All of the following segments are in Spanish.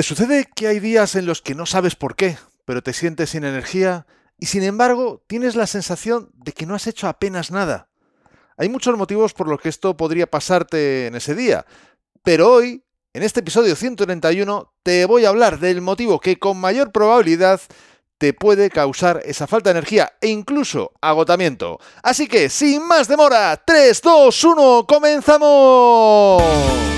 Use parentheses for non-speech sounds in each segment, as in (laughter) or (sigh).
¿Te sucede que hay días en los que no sabes por qué, pero te sientes sin energía y sin embargo tienes la sensación de que no has hecho apenas nada? Hay muchos motivos por los que esto podría pasarte en ese día, pero hoy, en este episodio 131, te voy a hablar del motivo que con mayor probabilidad te puede causar esa falta de energía e incluso agotamiento. Así que, sin más demora, 3, 2, 1, comenzamos.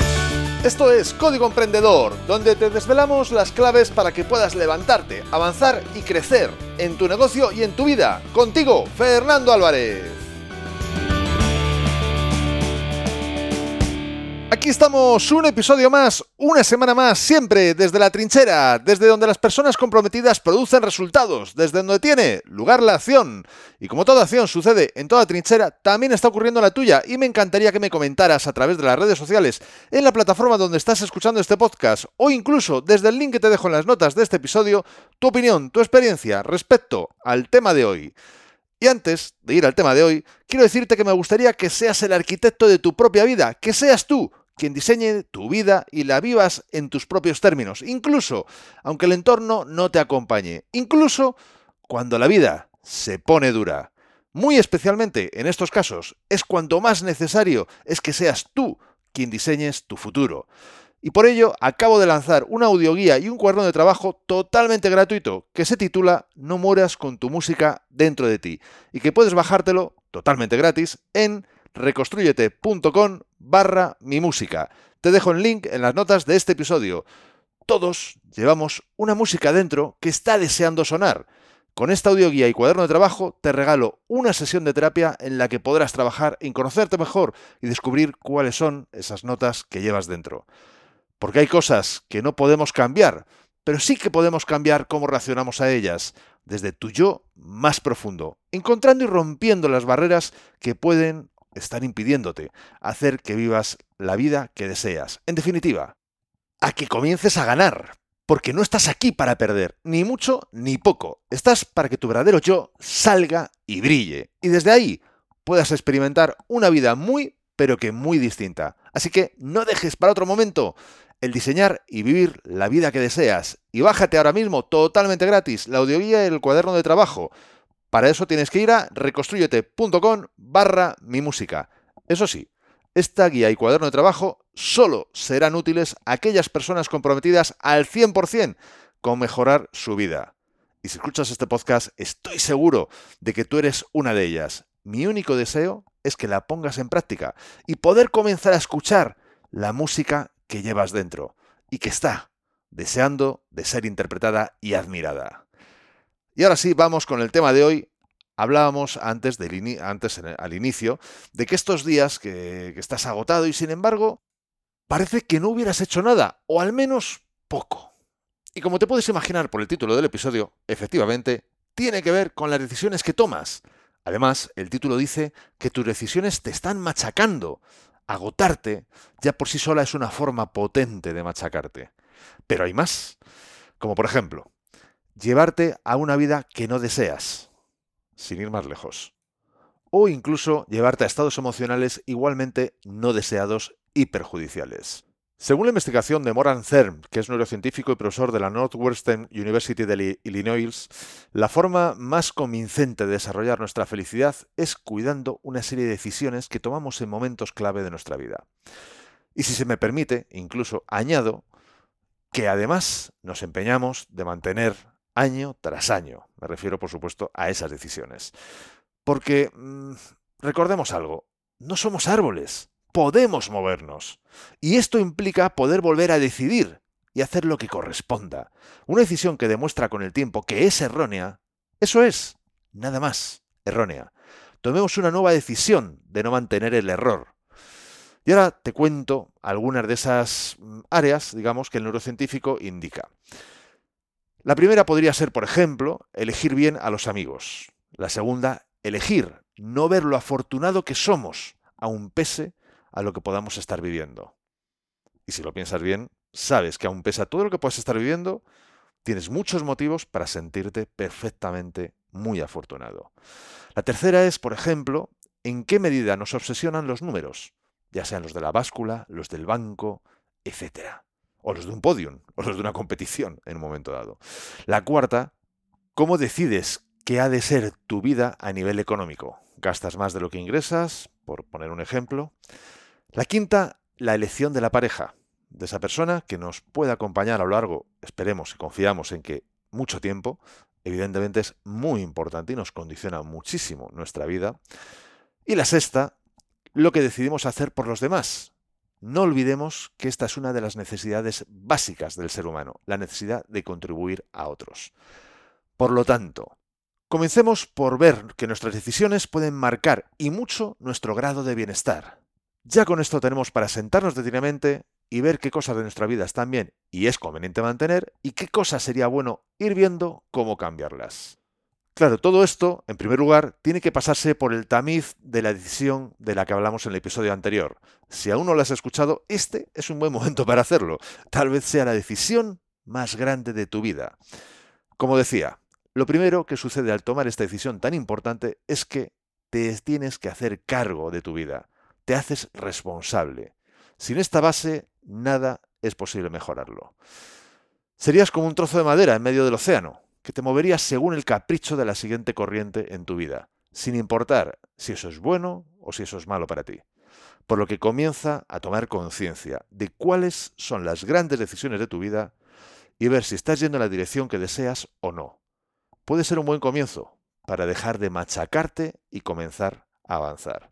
Esto es Código Emprendedor, donde te desvelamos las claves para que puedas levantarte, avanzar y crecer en tu negocio y en tu vida. Contigo, Fernando Álvarez. Aquí estamos, un episodio más, una semana más, siempre desde la trinchera, desde donde las personas comprometidas producen resultados, desde donde tiene lugar la acción. Y como toda acción sucede en toda trinchera, también está ocurriendo la tuya y me encantaría que me comentaras a través de las redes sociales, en la plataforma donde estás escuchando este podcast o incluso desde el link que te dejo en las notas de este episodio, tu opinión, tu experiencia respecto al tema de hoy. Y antes de ir al tema de hoy, quiero decirte que me gustaría que seas el arquitecto de tu propia vida, que seas tú quien diseñe tu vida y la vivas en tus propios términos, incluso aunque el entorno no te acompañe, incluso cuando la vida se pone dura. Muy especialmente en estos casos es cuanto más necesario es que seas tú quien diseñes tu futuro. Y por ello acabo de lanzar una audioguía y un cuaderno de trabajo totalmente gratuito que se titula No mueras con tu música dentro de ti y que puedes bajártelo totalmente gratis en reconstruyete.com barra mi música. Te dejo el link en las notas de este episodio. Todos llevamos una música dentro que está deseando sonar. Con esta audioguía y cuaderno de trabajo te regalo una sesión de terapia en la que podrás trabajar en conocerte mejor y descubrir cuáles son esas notas que llevas dentro. Porque hay cosas que no podemos cambiar, pero sí que podemos cambiar cómo reaccionamos a ellas, desde tu yo más profundo, encontrando y rompiendo las barreras que pueden están impidiéndote hacer que vivas la vida que deseas. En definitiva, a que comiences a ganar, porque no estás aquí para perder, ni mucho ni poco. Estás para que tu verdadero yo salga y brille. Y desde ahí puedas experimentar una vida muy, pero que muy distinta. Así que no dejes para otro momento el diseñar y vivir la vida que deseas. Y bájate ahora mismo totalmente gratis la audioguía y el cuaderno de trabajo para eso tienes que ir a reconstruyete.com barra mi música. Eso sí, esta guía y cuaderno de trabajo solo serán útiles a aquellas personas comprometidas al 100% con mejorar su vida. Y si escuchas este podcast, estoy seguro de que tú eres una de ellas. Mi único deseo es que la pongas en práctica y poder comenzar a escuchar la música que llevas dentro y que está deseando de ser interpretada y admirada. Y ahora sí, vamos con el tema de hoy. Hablábamos antes, antes al inicio de que estos días que, que estás agotado y sin embargo parece que no hubieras hecho nada, o al menos poco. Y como te puedes imaginar por el título del episodio, efectivamente, tiene que ver con las decisiones que tomas. Además, el título dice que tus decisiones te están machacando. Agotarte ya por sí sola es una forma potente de machacarte. Pero hay más. Como por ejemplo, llevarte a una vida que no deseas, sin ir más lejos. O incluso llevarte a estados emocionales igualmente no deseados y perjudiciales. Según la investigación de Moran Zerm, que es neurocientífico y profesor de la Northwestern University de Illinois, la forma más convincente de desarrollar nuestra felicidad es cuidando una serie de decisiones que tomamos en momentos clave de nuestra vida. Y si se me permite, incluso añado que además nos empeñamos de mantener año tras año. Me refiero, por supuesto, a esas decisiones. Porque, mm, recordemos algo, no somos árboles, podemos movernos. Y esto implica poder volver a decidir y hacer lo que corresponda. Una decisión que demuestra con el tiempo que es errónea, eso es, nada más, errónea. Tomemos una nueva decisión de no mantener el error. Y ahora te cuento algunas de esas mm, áreas, digamos, que el neurocientífico indica. La primera podría ser, por ejemplo, elegir bien a los amigos. La segunda, elegir, no ver lo afortunado que somos, aun pese a lo que podamos estar viviendo. Y si lo piensas bien, sabes que aun pese a todo lo que puedas estar viviendo, tienes muchos motivos para sentirte perfectamente muy afortunado. La tercera es, por ejemplo, en qué medida nos obsesionan los números, ya sean los de la báscula, los del banco, etc. o los de un podium, o los de una competición en un momento dado. La cuarta, ¿cómo decides qué ha de ser tu vida a nivel económico? ¿Gastas más de lo que ingresas? Por poner un ejemplo. La quinta, la elección de la pareja, de esa persona que nos puede acompañar a lo largo, esperemos y confiamos en que mucho tiempo, evidentemente es muy importante y nos condiciona muchísimo nuestra vida. Y la sexta, lo que decidimos hacer por los demás. No olvidemos que esta es una de las necesidades básicas del ser humano, la necesidad de contribuir a otros. Por lo tanto, comencemos por ver que nuestras decisiones pueden marcar y mucho nuestro grado de bienestar. Ya con esto tenemos para sentarnos detenidamente y ver qué cosas de nuestra vida están bien y es conveniente mantener y qué cosas sería bueno ir viendo cómo cambiarlas. Claro, todo esto, en primer lugar, tiene que pasarse por el tamiz de la decisión de la que hablamos en el episodio anterior. Si aún no la has escuchado, este es un buen momento para hacerlo. Tal vez sea la decisión más grande de tu vida. Como decía, lo primero que sucede al tomar esta decisión tan importante es que te tienes que hacer cargo de tu vida. Te haces responsable. Sin esta base, nada es posible mejorarlo. Serías como un trozo de madera en medio del océano que te moverías según el capricho de la siguiente corriente en tu vida, sin importar si eso es bueno o si eso es malo para ti. Por lo que comienza a tomar conciencia de cuáles son las grandes decisiones de tu vida y ver si estás yendo en la dirección que deseas o no. Puede ser un buen comienzo para dejar de machacarte y comenzar a avanzar.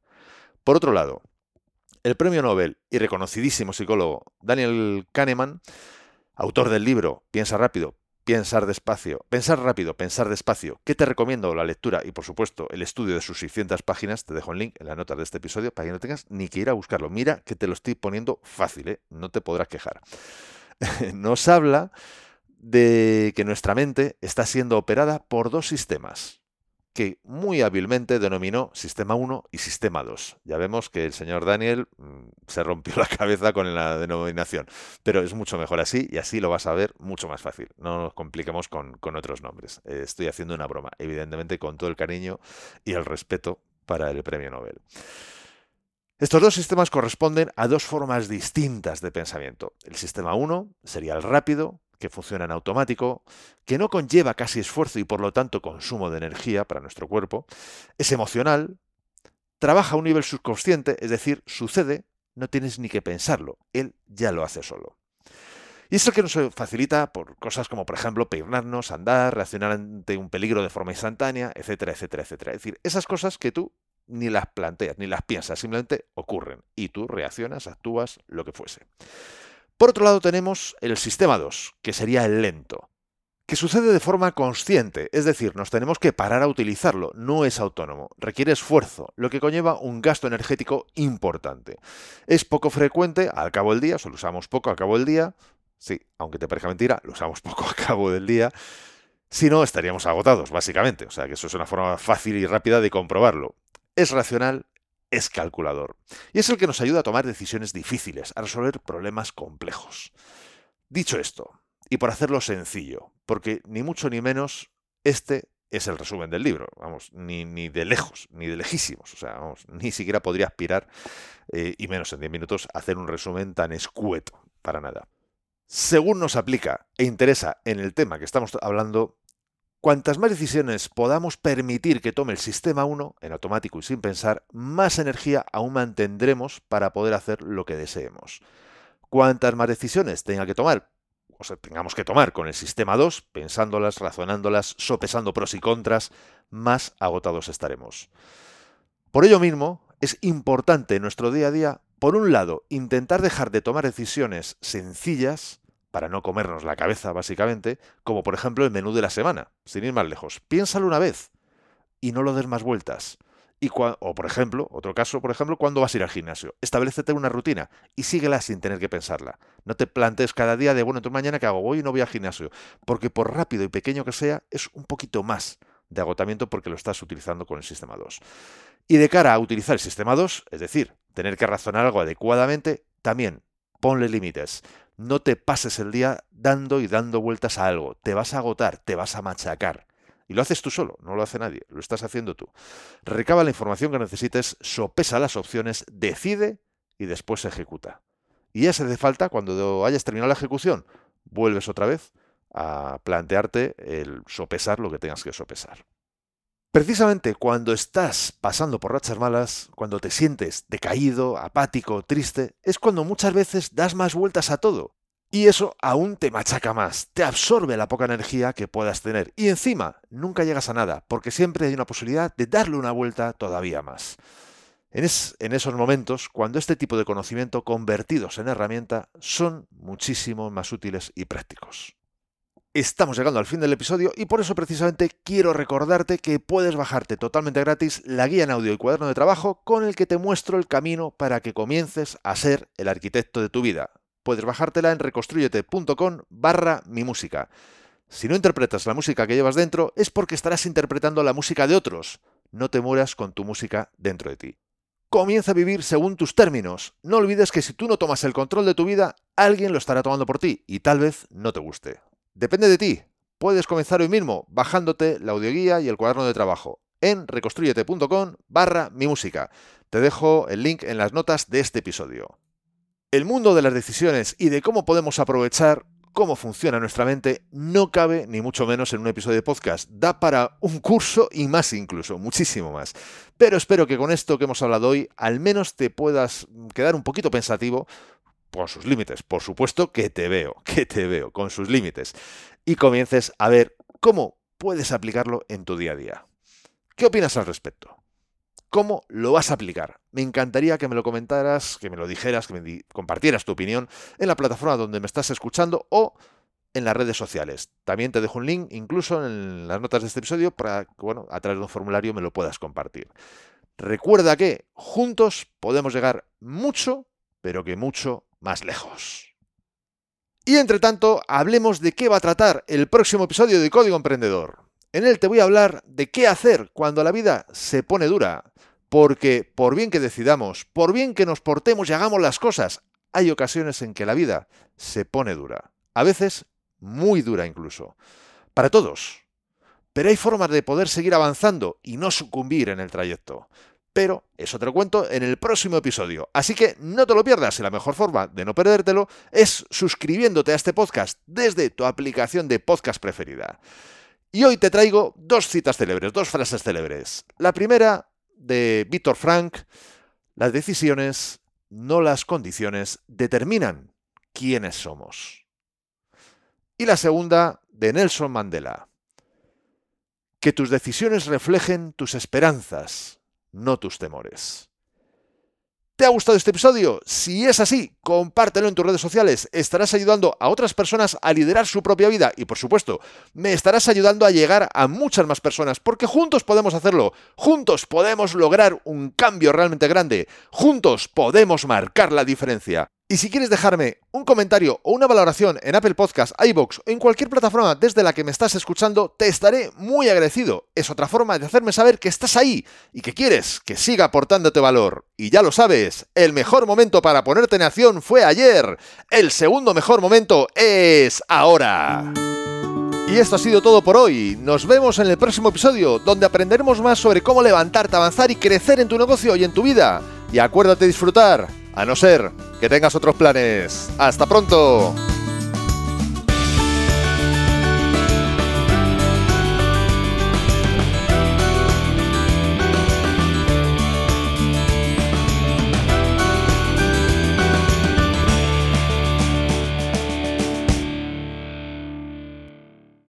Por otro lado, el premio Nobel y reconocidísimo psicólogo Daniel Kahneman, autor del libro Piensa rápido, Pensar despacio, pensar rápido, pensar despacio. ¿Qué te recomiendo? La lectura y, por supuesto, el estudio de sus 600 páginas. Te dejo el link en la nota de este episodio para que no tengas ni que ir a buscarlo. Mira que te lo estoy poniendo fácil, ¿eh? no te podrás quejar. (laughs) Nos habla de que nuestra mente está siendo operada por dos sistemas que muy hábilmente denominó Sistema 1 y Sistema 2. Ya vemos que el señor Daniel mm, se rompió (laughs) la cabeza con la denominación, pero es mucho mejor así y así lo vas a ver mucho más fácil. No nos compliquemos con, otros nombres. Eh, estoy haciendo una broma, evidentemente con todo el cariño y el respeto para el premio Nobel. Estos dos sistemas corresponden a dos formas distintas de pensamiento. El sistema 1 sería el rápido, que funciona en automático, que no conlleva casi esfuerzo y por lo tanto consumo de energía para nuestro cuerpo, es emocional, trabaja a un nivel subconsciente, es decir, sucede, no tienes ni que pensarlo, él ya lo hace solo. Y es el que nos facilita por cosas como, por ejemplo, peinarnos, andar, reaccionar ante un peligro de forma instantánea, etcétera, etcétera, etcétera. Es decir, esas cosas que tú ni las planteas, ni las piensas, simplemente ocurren y tú reaccionas, actúas, lo que fuese. Por otro lado tenemos el sistema 2, que sería el lento, que sucede de forma consciente, es decir, nos tenemos que parar a utilizarlo, no es autónomo, requiere esfuerzo, lo que conlleva un gasto energético importante. Es poco frecuente al cabo del día, solo usamos poco al cabo del día, sí, aunque te parezca mentira, lo usamos (laughs) poco al cabo del día, si no estaríamos agotados, básicamente, o sea que eso es una forma fácil y rápida de comprobarlo. Es racional, es calculador. Y es el que nos ayuda a tomar decisiones difíciles, a resolver problemas complejos. Dicho esto, y por hacerlo sencillo, porque ni mucho ni menos este es el resumen del libro, vamos, ni, ni de lejos, ni de lejísimos, o sea, vamos, ni siquiera podría aspirar, eh, y menos en 10 minutos, a hacer un resumen tan escueto, para nada. Según nos aplica e interesa en el tema que estamos hablando, Cuantas más decisiones podamos permitir que tome el sistema 1 en automático y sin pensar, más energía aún mantendremos para poder hacer lo que deseemos. Cuantas más decisiones tenga que tomar, o sea, tengamos que tomar con el sistema 2, pensándolas, razonándolas, sopesando pros y contras, más agotados estaremos. Por ello mismo, es importante en nuestro día a día, por un lado, intentar dejar de tomar decisiones sencillas, para no comernos la cabeza, básicamente, como por ejemplo el menú de la semana, sin ir más lejos. Piénsalo una vez y no lo des más vueltas. Y o por ejemplo, otro caso, por ejemplo, cuando vas a ir al gimnasio. Establecete una rutina y síguela sin tener que pensarla. No te plantes cada día de, bueno, entonces mañana que hago, voy y no voy al gimnasio. Porque por rápido y pequeño que sea, es un poquito más de agotamiento porque lo estás utilizando con el sistema 2. Y de cara a utilizar el sistema 2, es decir, tener que razonar algo adecuadamente, también ponle límites. No te pases el día dando y dando vueltas a algo. Te vas a agotar, te vas a machacar. Y lo haces tú solo, no lo hace nadie, lo estás haciendo tú. Recaba la información que necesites, sopesa las opciones, decide y después ejecuta. Y ya se hace falta, cuando hayas terminado la ejecución, vuelves otra vez a plantearte el sopesar lo que tengas que sopesar. Precisamente cuando estás pasando por rachas malas, cuando te sientes decaído, apático, triste, es cuando muchas veces das más vueltas a todo. Y eso aún te machaca más, te absorbe la poca energía que puedas tener. Y encima, nunca llegas a nada, porque siempre hay una posibilidad de darle una vuelta todavía más. En esos momentos cuando este tipo de conocimiento convertidos en herramienta son muchísimo más útiles y prácticos. Estamos llegando al fin del episodio y por eso precisamente quiero recordarte que puedes bajarte totalmente gratis la guía en audio y cuaderno de trabajo con el que te muestro el camino para que comiences a ser el arquitecto de tu vida. Puedes bajártela en reconstruyete.com barra mi música. Si no interpretas la música que llevas dentro es porque estarás interpretando la música de otros. No te mueras con tu música dentro de ti. Comienza a vivir según tus términos. No olvides que si tú no tomas el control de tu vida, alguien lo estará tomando por ti y tal vez no te guste. Depende de ti. Puedes comenzar hoy mismo bajándote la audioguía y el cuaderno de trabajo en reconstruyete.com barra mi música. Te dejo el link en las notas de este episodio. El mundo de las decisiones y de cómo podemos aprovechar cómo funciona nuestra mente no cabe ni mucho menos en un episodio de podcast. Da para un curso y más incluso, muchísimo más. Pero espero que con esto que hemos hablado hoy al menos te puedas quedar un poquito pensativo con sus límites. Por supuesto que te veo, (laughs) que te veo, con sus límites. Y comiences a ver cómo puedes aplicarlo en tu día a día. ¿Qué opinas al respecto? ¿Cómo lo vas a aplicar? Me encantaría que me lo comentaras, que me lo dijeras, que me compartieras tu opinión en la plataforma donde me estás escuchando o en las redes sociales. También te dejo un link, incluso en las notas de este episodio, para que, bueno, a través de un formulario me lo puedas compartir. Recuerda que juntos podemos llegar mucho, pero que mucho más lejos. Y entre tanto, hablemos de qué va a tratar el próximo episodio de Código Emprendedor. En él te voy a hablar de qué hacer cuando la vida se pone dura, porque por bien que decidamos, por bien que nos portemos y hagamos las cosas, hay ocasiones en que la vida se pone dura, a veces muy dura incluso, para todos. Pero hay formas de poder seguir avanzando y no sucumbir en el trayecto pero eso te lo cuento en el próximo episodio. Así que no te lo pierdas y la mejor forma de no perdértelo es suscribiéndote a este podcast desde tu aplicación de podcast preferida. Y hoy te traigo dos citas célebres, dos frases célebres. La primera de Víctor Frank, las decisiones, no las condiciones, determinan quiénes somos. Y la segunda de Nelson Mandela, que tus decisiones reflejen tus esperanzas, no tus temores. ¿Te ha gustado este episodio? Si es así, compártelo en tus redes sociales. Estarás ayudando a otras personas a liderar su propia vida y, por supuesto, me estarás ayudando a llegar a muchas más personas porque juntos podemos hacerlo. Juntos podemos lograr un cambio realmente grande. Juntos podemos marcar la diferencia. Y si quieres dejarme un comentario o una valoración en Apple Podcasts, iBox o en cualquier plataforma desde la que me estás escuchando, te estaré muy agradecido. Es otra forma de hacerme saber que estás ahí y que quieres que siga aportándote valor. Y ya lo sabes, el mejor momento para ponerte en acción fue ayer. El segundo mejor momento es ahora. Y esto ha sido todo por hoy. Nos vemos en el próximo episodio, donde aprenderemos más sobre cómo levantarte, avanzar y crecer en tu negocio y en tu vida. Y acuérdate de disfrutar a no ser que tengas otros planes. ¡Hasta pronto!